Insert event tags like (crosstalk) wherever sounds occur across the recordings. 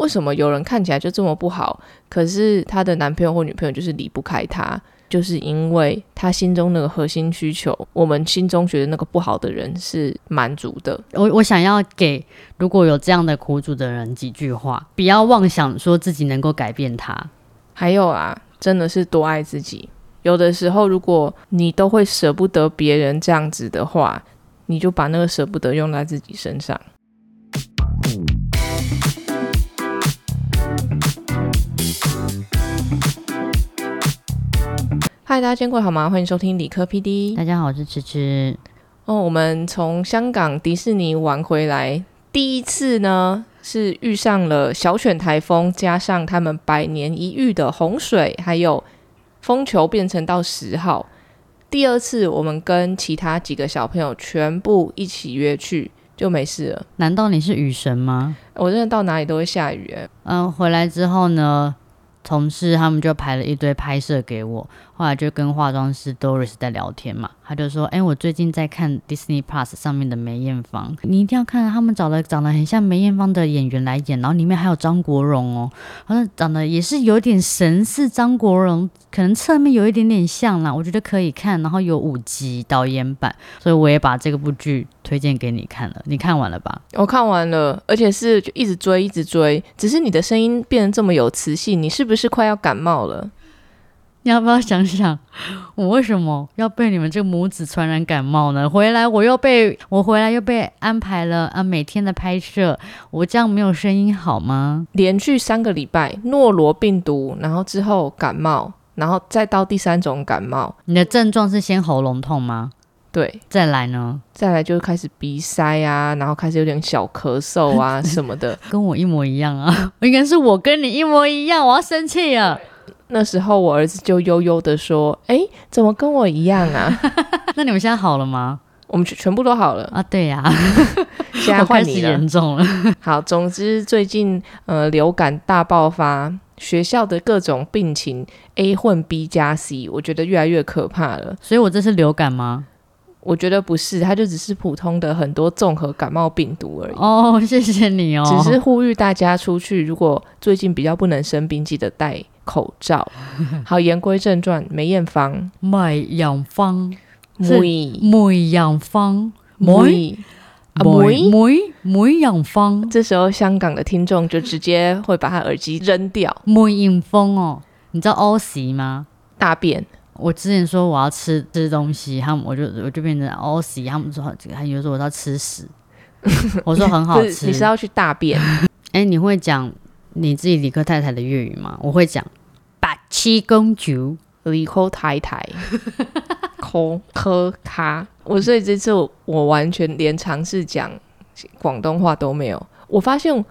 为什么有人看起来就这么不好，可是她的男朋友或女朋友就是离不开她，就是因为她心中那个核心需求，我们心中觉得那个不好的人是满足的。我我想要给如果有这样的苦主的人几句话，不要妄想说自己能够改变他。还有啊，真的是多爱自己。有的时候，如果你都会舍不得别人这样子的话，你就把那个舍不得用在自己身上。嗨，大家见过好吗？欢迎收听理科 PD。大家好，我是芝芝。哦，我们从香港迪士尼玩回来，第一次呢是遇上了小犬台风，加上他们百年一遇的洪水，还有。风球变成到十号，第二次我们跟其他几个小朋友全部一起约去，就没事了。难道你是雨神吗？我真的到哪里都会下雨。嗯，回来之后呢，同事他们就排了一堆拍摄给我，后来就跟化妆师 Doris 在聊天嘛。他就说：“哎，我最近在看 Disney Plus 上面的梅艳芳，你一定要看，他们找了长得很像梅艳芳的演员来演，然后里面还有张国荣哦，好像长得也是有点神似张国荣，可能侧面有一点点像啦，我觉得可以看。然后有五集导演版，所以我也把这个部剧推荐给你看了。你看完了吧？我看完了，而且是就一直追，一直追。只是你的声音变得这么有磁性，你是不是快要感冒了？”你要不要想想，我为什么要被你们这个母子传染感冒呢？回来我又被我回来又被安排了啊，每天的拍摄，我这样没有声音好吗？连续三个礼拜诺罗病毒，然后之后感冒，然后再到第三种感冒。你的症状是先喉咙痛吗？对，再来呢？再来就是开始鼻塞啊，然后开始有点小咳嗽啊 (laughs) 什么的，跟我一模一样啊！(laughs) 应该是我跟你一模一样，我要生气了。那时候我儿子就悠悠的说：“哎，怎么跟我一样啊？” (laughs) 那你们现在好了吗？我们全全部都好了啊！对呀，现在换你了。严重了。好，总之最近呃流感大爆发，学校的各种病情 A 混 B 加 C，我觉得越来越可怕了。所以我这是流感吗？我觉得不是，它就只是普通的很多综合感冒病毒而已。哦，谢谢你哦。只是呼吁大家出去，如果最近比较不能生病，记得戴口罩。(laughs) 好，言归正传，梅艳芳，梅艳芳，梅梅艳芳，梅梅梅梅艳芳。这时候香港的听众就直接会把他耳机扔掉。梅艳芳哦，你知道 O C 吗？大便。我之前说我要吃吃东西，他们我就我就变成 O C，他们说还有说我要吃屎，(laughs) 我说很好吃。你是要去大便？(laughs) 哎，你会讲你自己理科太太的粤语吗？我会讲八七公主理科太太，(laughs) 科科卡。我所以这次我完全连尝试讲广东话都没有。我发现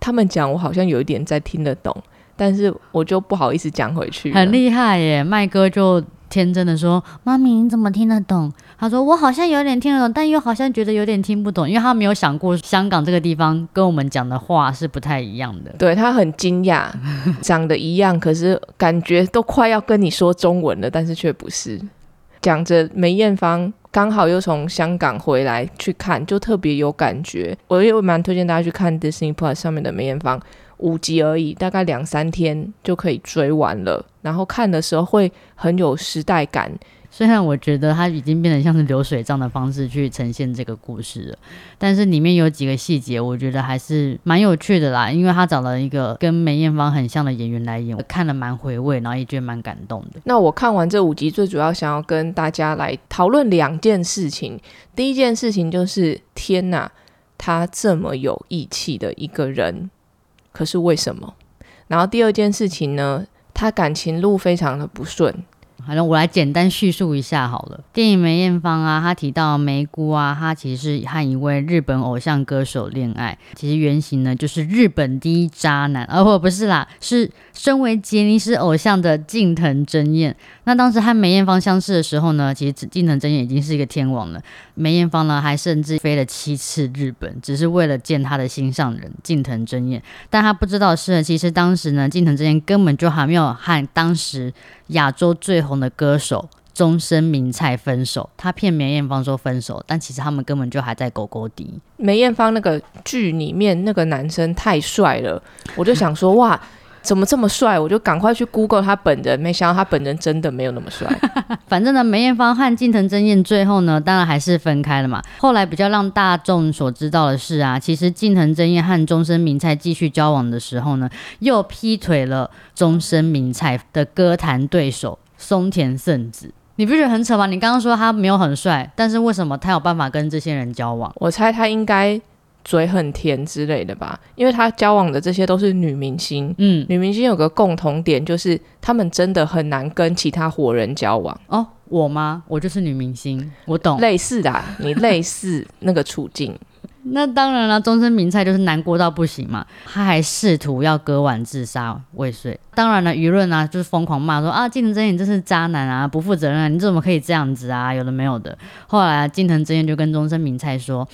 他们讲，我好像有一点在听得懂。但是我就不好意思讲回去，很厉害耶！麦哥就天真的说：“妈咪，你怎么听得懂？”他说：“我好像有点听得懂，但又好像觉得有点听不懂，因为他没有想过香港这个地方跟我们讲的话是不太一样的。”对他很惊讶，(laughs) 长得一样，可是感觉都快要跟你说中文了，但是却不是。讲着梅艳芳刚好又从香港回来去看，就特别有感觉。我也蛮推荐大家去看 Disney Plus 上面的梅艳芳。五集而已，大概两三天就可以追完了。然后看的时候会很有时代感。虽然我觉得它已经变得像是流水账的方式去呈现这个故事了，但是里面有几个细节，我觉得还是蛮有趣的啦。因为他找了一个跟梅艳芳很像的演员来演，我看了蛮回味，然后也觉得蛮感动的。那我看完这五集，最主要想要跟大家来讨论两件事情。第一件事情就是，天哪，他这么有义气的一个人。可是为什么？然后第二件事情呢？他感情路非常的不顺。好了，我来简单叙述一下好了。电影梅艳芳啊，她提到梅姑啊，她其实是和一位日本偶像歌手恋爱。其实原型呢，就是日本第一渣男，而不不是啦，是身为杰尼斯偶像的近藤真彦。那当时和梅艳芳相识的时候呢，其实近藤真彦已经是一个天王了。梅艳芳呢，还甚至飞了七次日本，只是为了见他的心上人近藤真彦。但他不知道是，其实当时呢，近藤真彦根本就还没有和当时亚洲最红的歌手终身名菜分手，他骗梅艳芳说分手，但其实他们根本就还在狗狗底。梅艳芳那个剧里面那个男生太帅了，我就想说哇。怎么这么帅？我就赶快去 Google 他本人，没想到他本人真的没有那么帅。(laughs) 反正呢，梅艳芳和近藤真彦最后呢，当然还是分开了嘛。后来比较让大众所知道的是啊，其实近藤真彦和终身名菜继续交往的时候呢，又劈腿了终身名菜的歌坛对手松田圣子。你不觉得很扯吗？你刚刚说他没有很帅，但是为什么他有办法跟这些人交往？我猜他应该。嘴很甜之类的吧，因为他交往的这些都是女明星。嗯，女明星有个共同点，就是她们真的很难跟其他活人交往。哦，我吗？我就是女明星，我懂。类似的，你类似那个处境。那当然了，终身名菜就是难过到不行嘛。他还试图要割腕自杀未遂。当然了，舆论啊就是疯狂骂说啊，金藤真彦真是渣男啊，不负责任，啊，你怎么可以这样子啊？有的没有的。后来啊金藤真彦就跟终身名菜说。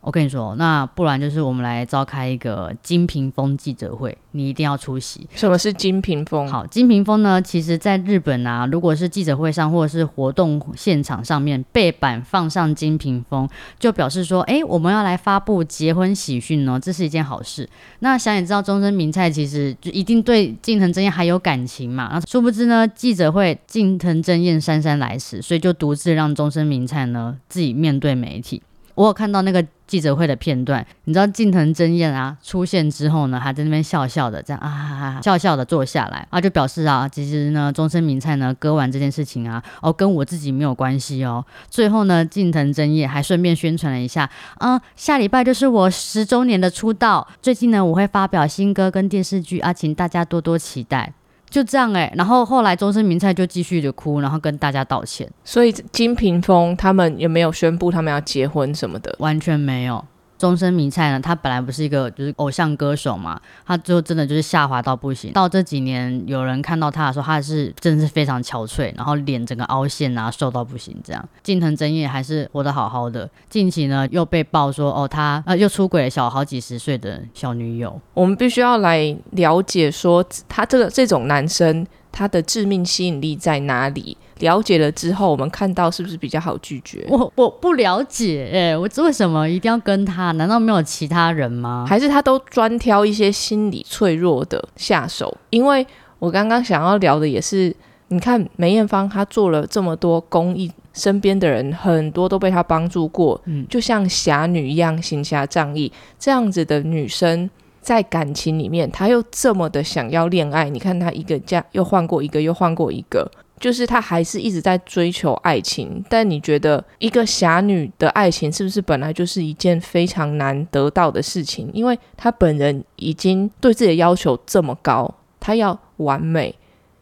我跟你说，那不然就是我们来召开一个金屏风记者会，你一定要出席。什么是金屏风？好，金屏风呢，其实在日本啊，如果是记者会上或者是活动现场上面背板放上金屏风，就表示说，哎，我们要来发布结婚喜讯哦，这是一件好事。那想也知道，终身名菜其实就一定对近藤真彦还有感情嘛。那殊不知呢，记者会近藤真彦姗姗来迟，所以就独自让终身名菜呢自己面对媒体。我有看到那个记者会的片段，你知道近藤真彦啊出现之后呢，还在那边笑笑的，这样啊笑笑的坐下来啊，就表示啊，其实呢，终身名菜呢割完这件事情啊，(laughs) 哦跟我自己没有关系哦。最后呢，近藤真彦还顺便宣传了一下，啊下礼拜就是我十周年的出道，最近呢我会发表新歌跟电视剧啊，请大家多多期待。就这样哎，然后后来终身名菜就继续的哭，然后跟大家道歉。所以金屏风他们有没有宣布他们要结婚什么的？完全没有。终身迷菜呢？他本来不是一个就是偶像歌手嘛，他就真的就是下滑到不行。到这几年有人看到他的时候，他是真的是非常憔悴，然后脸整个凹陷啊，瘦到不行这样。近藤真彦还是活得好好的，近期呢又被爆说哦，他呃又出轨了小好几十岁的小女友。我们必须要来了解说他这个这种男生。他的致命吸引力在哪里？了解了之后，我们看到是不是比较好拒绝？我我不了解，哎，我为什么一定要跟他？难道没有其他人吗？还是他都专挑一些心理脆弱的下手？因为我刚刚想要聊的也是，你看梅艳芳，她做了这么多公益，身边的人很多都被她帮助过，嗯，就像侠女一样行侠仗义这样子的女生。在感情里面，他又这么的想要恋爱。你看，他一个家又换过一个，又换过一个，就是他还是一直在追求爱情。但你觉得，一个侠女的爱情是不是本来就是一件非常难得到的事情？因为她本人已经对自己的要求这么高，她要完美。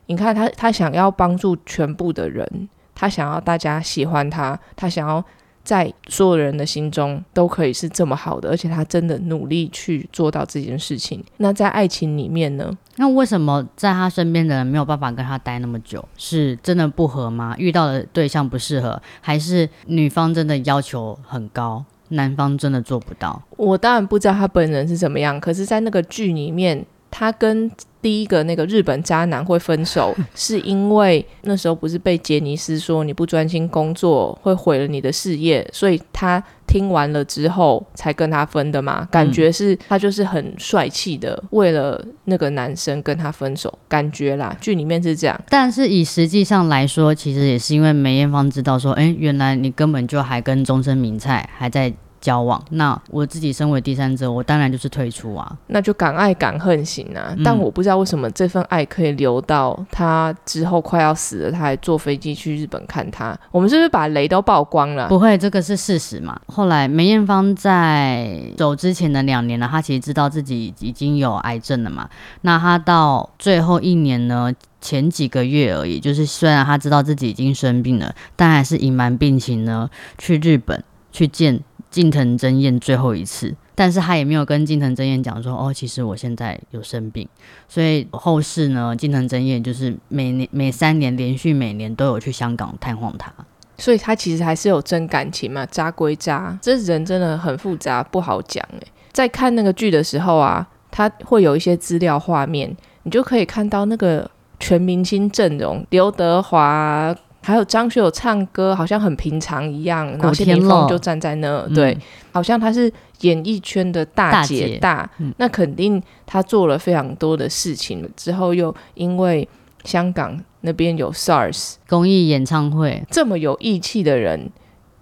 你看，她她想要帮助全部的人，她想要大家喜欢她，她想要。在所有人的心中都可以是这么好的，而且他真的努力去做到这件事情。那在爱情里面呢？那为什么在他身边的人没有办法跟他待那么久？是真的不合吗？遇到的对象不适合，还是女方真的要求很高，男方真的做不到？我当然不知道他本人是怎么样，可是，在那个剧里面，他跟。第一个那个日本渣男会分手，(laughs) 是因为那时候不是被杰尼斯说你不专心工作会毁了你的事业，所以他听完了之后才跟他分的嘛？感觉是他就是很帅气的，为了那个男生跟他分手，感觉啦，剧里面是这样。但是以实际上来说，其实也是因为梅艳芳知道说，哎，原来你根本就还跟终身名菜还在。交往，那我自己身为第三者，我当然就是退出啊，那就敢爱敢恨型啊。但我不知道为什么这份爱可以留到他之后快要死了，他还坐飞机去日本看他。我们是不是把雷都曝光了？不会，这个是事实嘛。后来梅艳芳在走之前的两年呢，她其实知道自己已经有癌症了嘛。那她到最后一年呢，前几个月而已，就是虽然她知道自己已经生病了，但还是隐瞒病情呢，去日本去见。近藤真彦最后一次，但是他也没有跟近藤真彦讲说，哦，其实我现在有生病，所以后世呢，近藤真彦就是每年每三年连续每年都有去香港探望他，所以他其实还是有真感情嘛，渣归渣，这人真的很复杂，不好讲诶。在看那个剧的时候啊，他会有一些资料画面，你就可以看到那个全明星阵容，刘德华。还有张学友唱歌好像很平常一样，然后谢天乐。霆锋就站在那，嗯。对，好像他是演艺圈的大大姐姐大，嗯。那肯定他做了非常多的事情，之后又因为香港那边有 SARS，公益演唱会，这么有义气的人，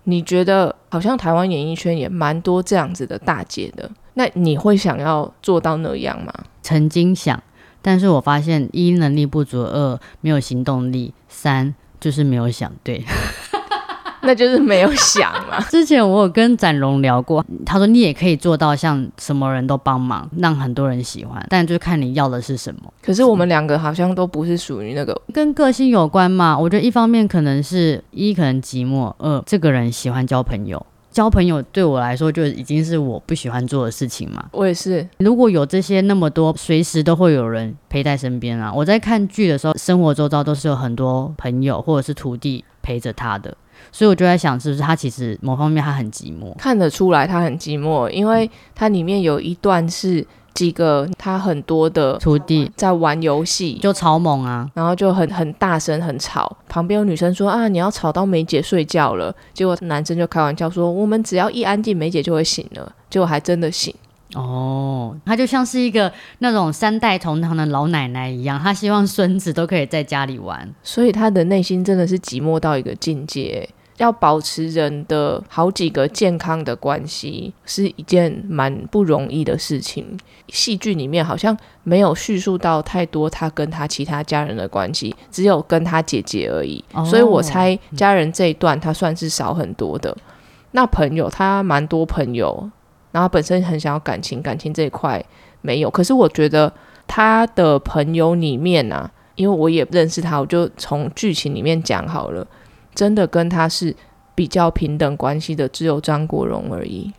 你觉得好像台湾演艺圈也蛮多这样子的大姐的，那你会想要做到那样吗？曾经想，但是我发现一能力不足，二没有行动力，三就是没有想对。(laughs) 那就是没有想嘛。(laughs) 之前我有跟展龙聊过，他说你也可以做到像什么人都帮忙，让很多人喜欢，但就看你要的是什么，可是我们两个好像都不是属于那个，跟个性有关嘛。我觉得一方面可能是一可能寂寞，二这个人喜欢交朋友。交朋友对我来说就已经是我不喜欢做的事情嘛。我也是，如果有这些那么多，随时都会有人陪在身边啊。我在看剧的时候，生活周遭都是有很多朋友或者是徒弟陪着他的，所以我就在想，是不是他其实某方面他很寂寞？看得出来他很寂寞，因为它里面有一段是几个他很多的徒弟在玩游戏，就超猛啊！然后就很很大声很吵，旁边有女生说啊你要吵到梅姐睡觉了，结果男生就开玩笑说我们只要一安静梅姐就会醒了，结果还真的醒。哦，他就像是一个那种三代同堂的老奶奶一样，他希望孙子都可以在家里玩。所以他的内心真的是寂寞到一个境界。要保持人的好几个健康的关系是一件蛮不容易的事情。戏剧里面好像没有叙述到太多他跟他其他家人的关系，只有跟他姐姐而已。哦所以我猜家人这一段他算是少很多的。那朋友他蛮多朋友，然后本身很想要感情，感情这一块没有。可是我觉得他的朋友里面啊，因为我也认识他，我就从剧情里面讲好了。真的跟他是比较平等关系的，只有张国荣而已。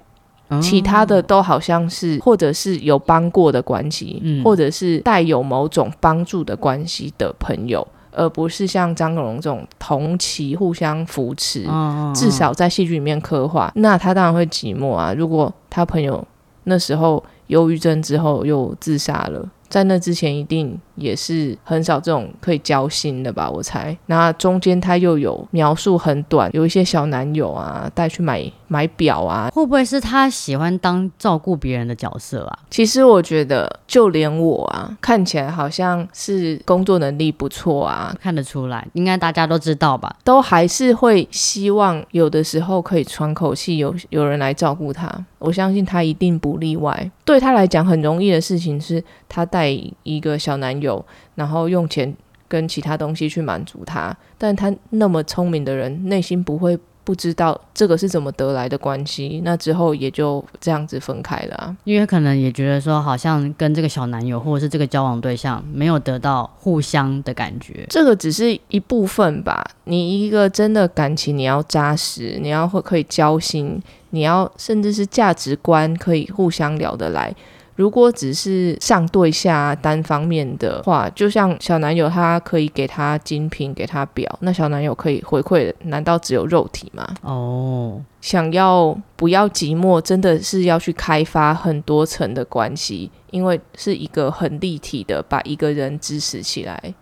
嗯其他的都好像是，或者是有帮过的关系，嗯或者是带有某种帮助的关系的朋友，而不是像张国荣这种同期互相扶持。嗯至少在戏剧里面刻画，那他当然会寂寞啊。如果他朋友那时候忧郁症之后又自杀了，在那之前一定也是很少这种可以交心的吧？我猜。那中间他又有描述很短，有一些小男友啊带去买买表啊。会不会是他喜欢当照顾别人的角色啊？其实我觉得，就连我啊，看起来好像是工作能力不错啊，看得出来，应该大家都知道吧？都还是会希望有的时候可以喘口气，有有人来照顾他。我相信他一定不例外。对他来讲，很容易的事情是他带一个小男友，然后用钱跟其他东西去满足他。但他那么聪明的人，内心不会不知道这个是怎么得来的关系。那之后也就这样子分开了、啊。因为可能也觉得说，好像跟这个小男友或者是这个交往对象没有得到互相的感觉。这个只是一部分吧。你一个真的感情，你要扎实，你要会可以交心，你要甚至是价值观可以互相聊得来。如果只是上对下单方面的话，就像小男友他可以给他精品，给他表，那小男友可以回馈，难道只有肉体吗？哦，想要不要寂寞，真的是要去开发很多层的关系，因为是一个很立体的把一个人支持起来。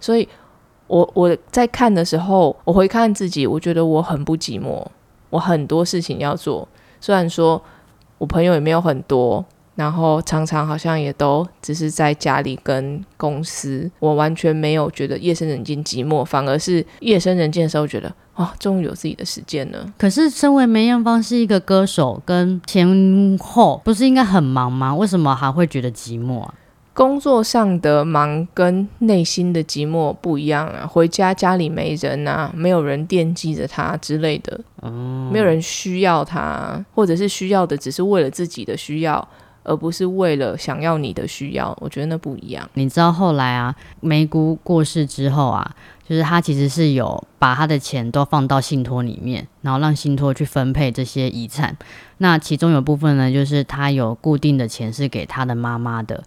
所以我我在看的时候，我回看自己，我觉得我很不寂寞，我很多事情要做。虽然说我朋友也没有很多，然后常常好像也都只是在家里跟公司，我完全没有觉得夜深人静寂寞，反而是夜深人静的时候觉得啊，终于有自己的时间了。可是身为梅艳芳是一个歌手，跟前后不是应该很忙吗？为什么还会觉得寂寞啊？工作上的忙跟内心的寂寞不一样啊，回家家里没人啊，没有人惦记着他之类的，没有人需要他，或者是需要的只是为了自己的需要，而不是为了想要你的需要，我觉得那不一样。你知道后来啊，梅姑过世之后啊，就是他其实是有把他的钱都放到信托里面，然后让信托去分配这些遗产。那其中有部分呢，就是他有固定的钱是给他的妈妈的。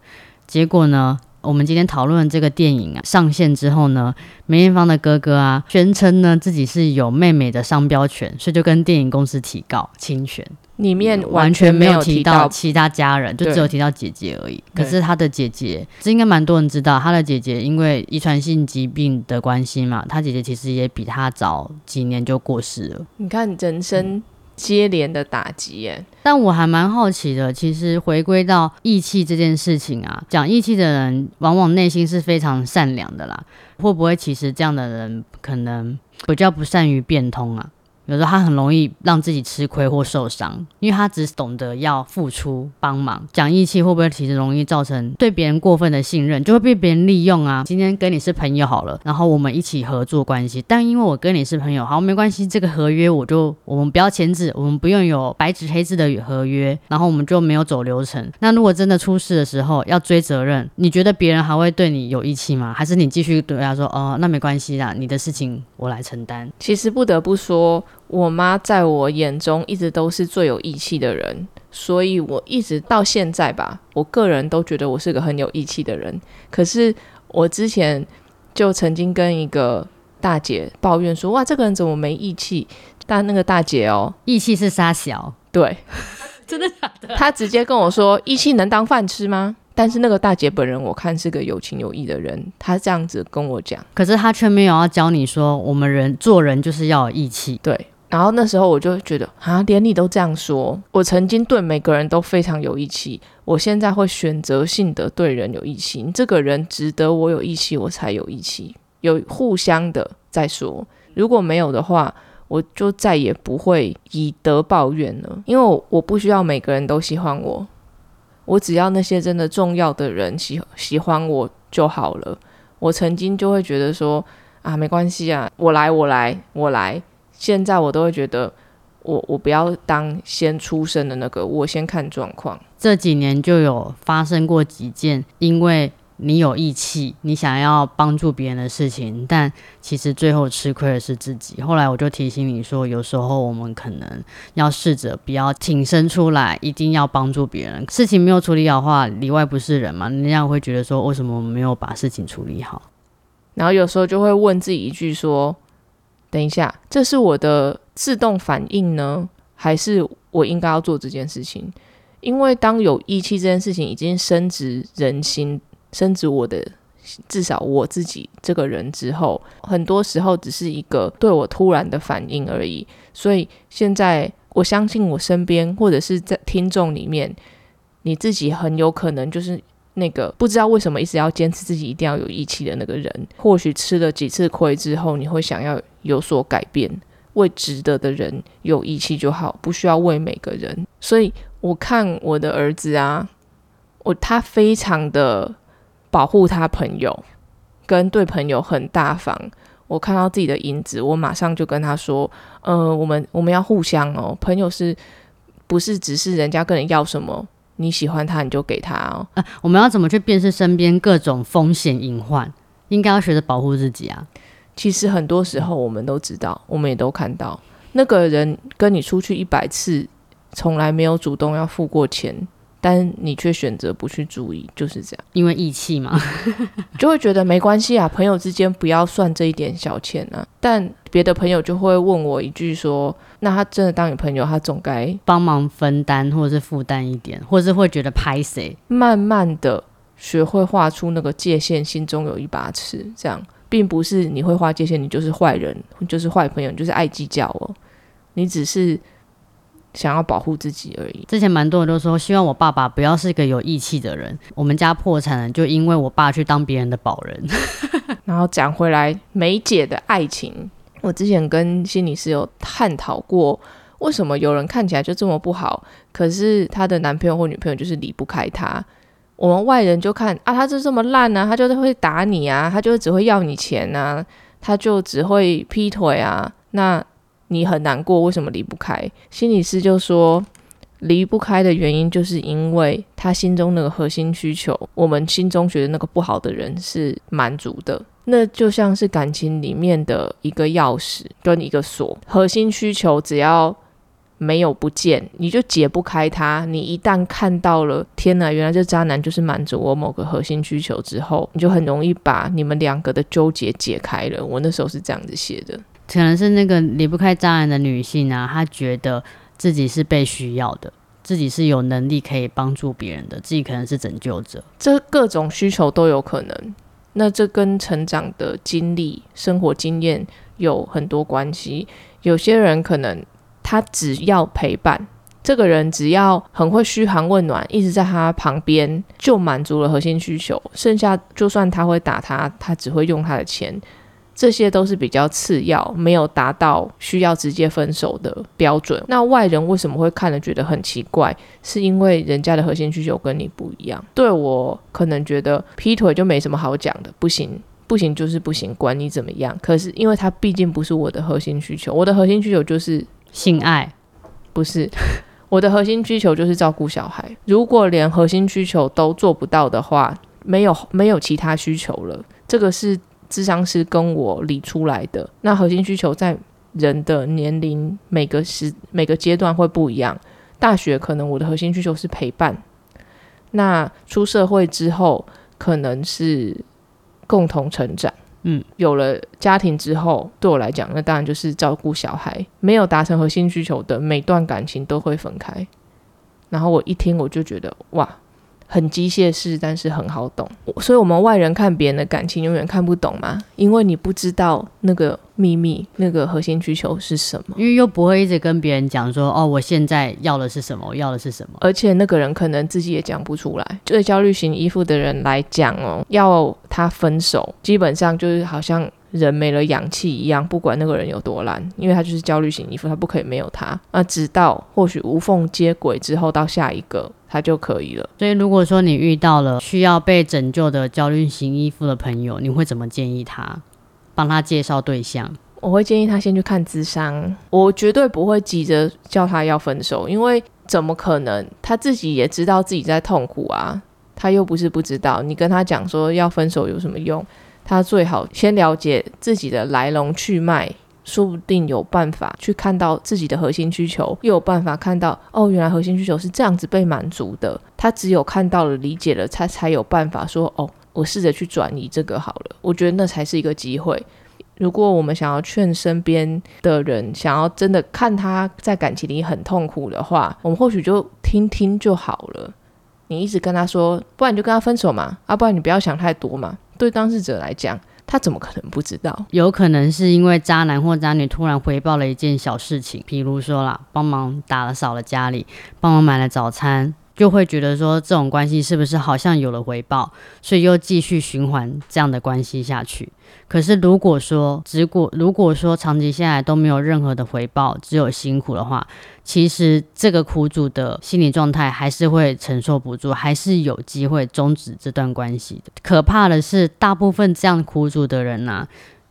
结果呢，我们今天讨论这个电影啊上线之后呢，梅艳芳的哥哥啊宣称呢自己是有妹妹的商标权，所以就跟电影公司提告侵权。里面完全没有提到其他家人，就只有提到姐姐而已。可是他的姐姐，这应该蛮多人知道，他的姐姐因为遗传性疾病的关系嘛，他姐姐其实也比他早几年就过世了。你看人生接连的打击耶，但我还蛮好奇的，其实回归到义气这件事情啊，讲义气的人往往内心是非常善良的啦。会不会其实这样的人可能比较不善于变通啊？有时候他很容易让自己吃亏或受伤，因为他只懂得要付出帮忙。讲义气会不会其实容易造成对别人过分的信任，就会被别人利用啊？今天跟你是朋友好了，然后我们一起合作关系，但因为我跟你是朋友，好没关系，这个合约我就我们不要签字，我们不用有白纸黑字的合约，然后我们就没有走流程。那如果真的出事的时候要追责任，你觉得别人还会对你有义气吗？还是你继续对他说哦，那没关系啦，你的事情我来承担？其实不得不说，我妈在我眼中一直都是最有义气的人，所以我一直到现在吧，我个人都觉得我是个很有义气的人。可是我之前就曾经跟一个大姐抱怨说：“哇，这个人怎么没义气？”但那个大姐哦，义气是杀小，对，(laughs) 真的假的？她直接跟我说：“义气能当饭吃吗？”但是那个大姐本人，我看是个有情有义的人，她这样子跟我讲。可是她却没有要教你说，我们人做人就是要有义气。对，然后那时候我就觉得啊，连你都这样说，我曾经对每个人都非常有义气，我现在会选择性的对人有义气。这个人值得我有义气，我才有义气，有互相的再说。如果没有的话，我就再也不会以德报怨了，因为我我不需要每个人都喜欢我，我只要那些真的重要的人喜喜欢我就好了。我曾经就会觉得说啊，没关系啊，我来，我来，我来。现在我都会觉得，我我不要当先出生的那个，我先看状况。这几年就有发生过几件，因为你有义气，你想要帮助别人的事情，但其实最后吃亏的是自己。后来我就提醒你说，有时候我们可能要试着不要挺身出来，一定要帮助别人。事情没有处理好的话，里外不是人嘛，人家会觉得说，为什么我们没有把事情处理好？然后有时候就会问自己一句说：等一下，这是我的自动反应呢，还是我应该要做这件事情？因为当有义气这件事情已经深植人心，深植我的至少我自己这个人之后，很多时候只是一个对我突然的反应而已。所以现在我相信我身边或者是在听众里面，你自己很有可能就是那个不知道为什么一直要坚持自己一定要有义气的那个人。或许吃了几次亏之后，你会想要有所改变，为值得的人有义气就好，不需要为每个人。所以我看我的儿子啊，我他非常的保护他朋友，跟对朋友很大方。我看到自己的影子，我马上就跟他说：“呃，我们我们要互相哦，朋友是不是只是人家跟你要什么，你喜欢他你就给他哦？呃，我们要怎么去辨识身边各种风险隐患？应该要学着保护自己啊。其实很多时候我们都知道，我们也都看到，那个人跟你出去一百次，从来没有主动要付过钱，但你却选择不去注意，就是这样，因为义气嘛。(laughs) 就会觉得没关系啊，朋友之间不要算这一点小钱啊。但别的朋友就会问我一句说：“那他真的当你朋友，他总该帮忙分担或者是负担一点，或者是会觉得拍谁？慢慢的学会画出那个界限，心中有一把尺。这样，并不是你会画界限，你就是坏人，就是坏朋友，你就是爱计较哦。你只是想要保护自己而已。之前蛮多人都说，希望我爸爸不要是个有义气的人。我们家破产了，就因为我爸去当别人的保人。(laughs) 然后讲回来，梅姐的爱情，我之前跟心理师有探讨过，为什么有人看起来就这么不好，可是她的男朋友或女朋友就是离不开她。我们外人就看啊，他就这么烂啊，他就是会打你啊，他就只会要你钱啊，他就只会劈腿啊，那你很难过，为什么离不开？心理师就说，离不开的原因就是因为他心中那个核心需求，我们心中觉得那个不好的人是满足的。那就像是感情里面的一个钥匙跟一个锁，核心需求只要没有不见，你就解不开它。你一旦看到了，天哪，原来这渣男就是满足我某个核心需求之后，你就很容易把你们两个的纠结解开了。我那时候是这样子写的。可能是那个离不开渣男的女性啊，她觉得自己是被需要的，自己是有能力可以帮助别人的，自己可能是拯救者。这各种需求都有可能。那这跟成长的经历、生活经验有很多关系。有些人可能他只要陪伴，这个人只要很会嘘寒问暖，一直在他旁边，就满足了核心需求。剩下就算他会打他，他只会用他的钱。这些都是比较次要，没有达到需要直接分手的标准。那外人为什么会看了觉得很奇怪？是因为人家的核心需求跟你不一样。对我可能觉得劈腿就没什么好讲的，不行，不行就是不行，管你怎么样。可是因为他毕竟不是我的核心需求，我的核心需求就是性爱，不是我的核心需求就是照顾小孩。如果连核心需求都做不到的话，没有没有其他需求了，这个是。智商是跟我理出来的。那核心需求在人的年龄每个时每个阶段会不一样。大学可能我的核心需求是陪伴，那出社会之后可能是共同成长。嗯，有了家庭之后，对我来讲，那当然就是照顾小孩。没有达成核心需求的每段感情都会分开。然后我一听我就觉得哇。很机械式，但是很好懂，所以我们外人看别人的感情永远看不懂嘛，因为你不知道那个秘密，那个核心需求是什么，因为又不会一直跟别人讲说，哦，我现在要的是什么，我要的是什么，而且那个人可能自己也讲不出来。对焦虑型依附的人来讲哦，要他分手，基本上就是好像。人没了氧气一样，不管那个人有多烂，因为他就是焦虑型依附，他不可以没有他。那直到或许无缝接轨之后，到下一个他就可以了。所以，如果说你遇到了需要被拯救的焦虑型依附的朋友，你会怎么建议他？帮他介绍对象？我会建议他先去看智商。我绝对不会急着叫他要分手，因为怎么可能？他自己也知道自己在痛苦啊，他又不是不知道。你跟他讲说要分手有什么用？他最好先了解自己的来龙去脉，说不定有办法去看到自己的核心需求，又有办法看到哦，原来核心需求是这样子被满足的。他只有看到了、理解了，他才有办法说哦，我试着去转移这个好了。我觉得那才是一个机会。如果我们想要劝身边的人，想要真的看他在感情里很痛苦的话，我们或许就听听就好了。你一直跟他说，不然你就跟他分手嘛，啊，不然你不要想太多嘛。对当事者来讲，他怎么可能不知道？有可能是因为渣男或渣女突然回报了一件小事情，比如说啦，帮忙打扫了家里，帮忙买了早餐。就会觉得说这种关系是不是好像有了回报，所以又继续循环这样的关系下去。可是如果说只果如果说长期下来都没有任何的回报，只有辛苦的话，其实这个苦主的心理状态还是会承受不住，还是有机会终止这段关系的。可怕的是，大部分这样苦主的人呐。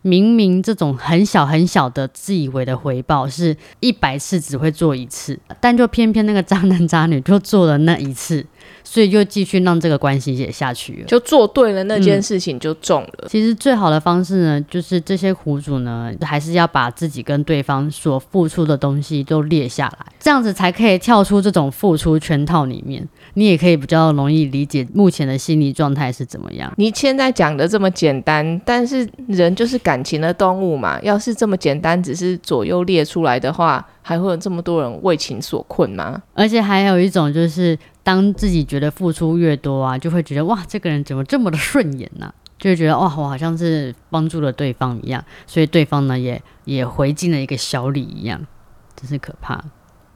明明这种很小很小的自以为的回报是一百次只会做一次，但就偏偏那个渣男渣女就做了那一次。所以就继续让这个关系也下去了，就做对了那件事情就中了。其实最好的方式呢，就是这些苦主呢，还是要把自己跟对方所付出的东西都列下来，这样子才可以跳出这种付出圈套里面。你也可以比较容易理解目前的心理状态是怎么样。你现在讲的这么简单，但是人就是感情的动物嘛。要是这么简单，只是左右列出来的话，还会有这么多人为情所困吗？而且还有一种就是。当自己觉得付出越多啊，就会觉得哇，这个人怎么这么的顺眼呢？就会觉得哇，我好像是帮助了对方一样，所以对方呢也也回敬了一个小礼一样，真是可怕。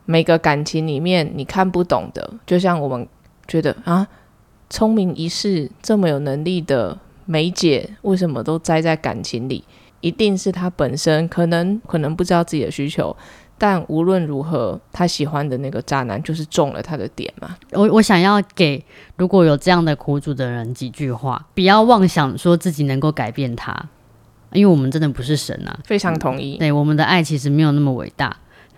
每个感情里面你看不懂的，就像我们觉得啊，聪明一世这么有能力的梅姐，为什么都栽在感情里？一定是她本身可能可能不知道自己的需求。但无论如何，他喜欢的那个渣男就是中了他的点嘛。我我想要给如果有这样的苦主的人几句话：不要妄想说自己能够改变他，因为我们真的不是神啊。非常同意。对，我们的爱其实没有那么伟大。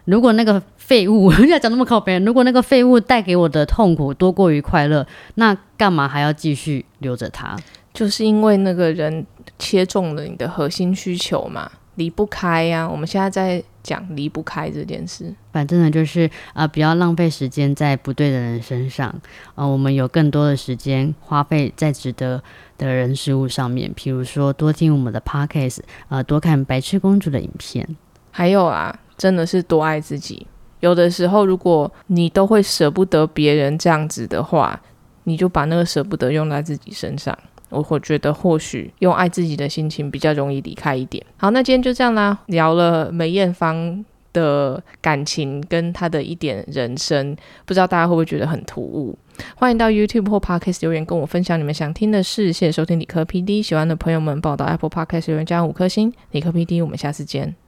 如果那个废物 (laughs) 要讲那么靠别人，如果那个废物带给我的痛苦多过于快乐，那干嘛还要继续留着他？就是因为那个人切中了你的核心需求嘛。离不开呀，我们现在在讲离不开这件事。反正呢，就是啊，不要浪费时间在不对的人身上啊。我们有更多的时间花费在值得的人事物上面，譬如说多听我们的 podcast 啊，多看白痴公主的影片。还有啊，真的是多爱自己，有的时候，如果你都会舍不得别人这样子的话，你就把那个舍不得用在自己身上。我会觉得或许用爱自己的心情比较容易离开一点。好，那今天就这样啦，聊了梅艳芳的感情跟她的一点人生，不知道大家会不会觉得很突兀？欢迎到 YouTube 或 Podcast 留言跟我分享你们想听的事。谢谢收听理科 PD，喜欢的朋友们报到 Apple Podcast 留言加五颗星。理科 PD，我们下次见。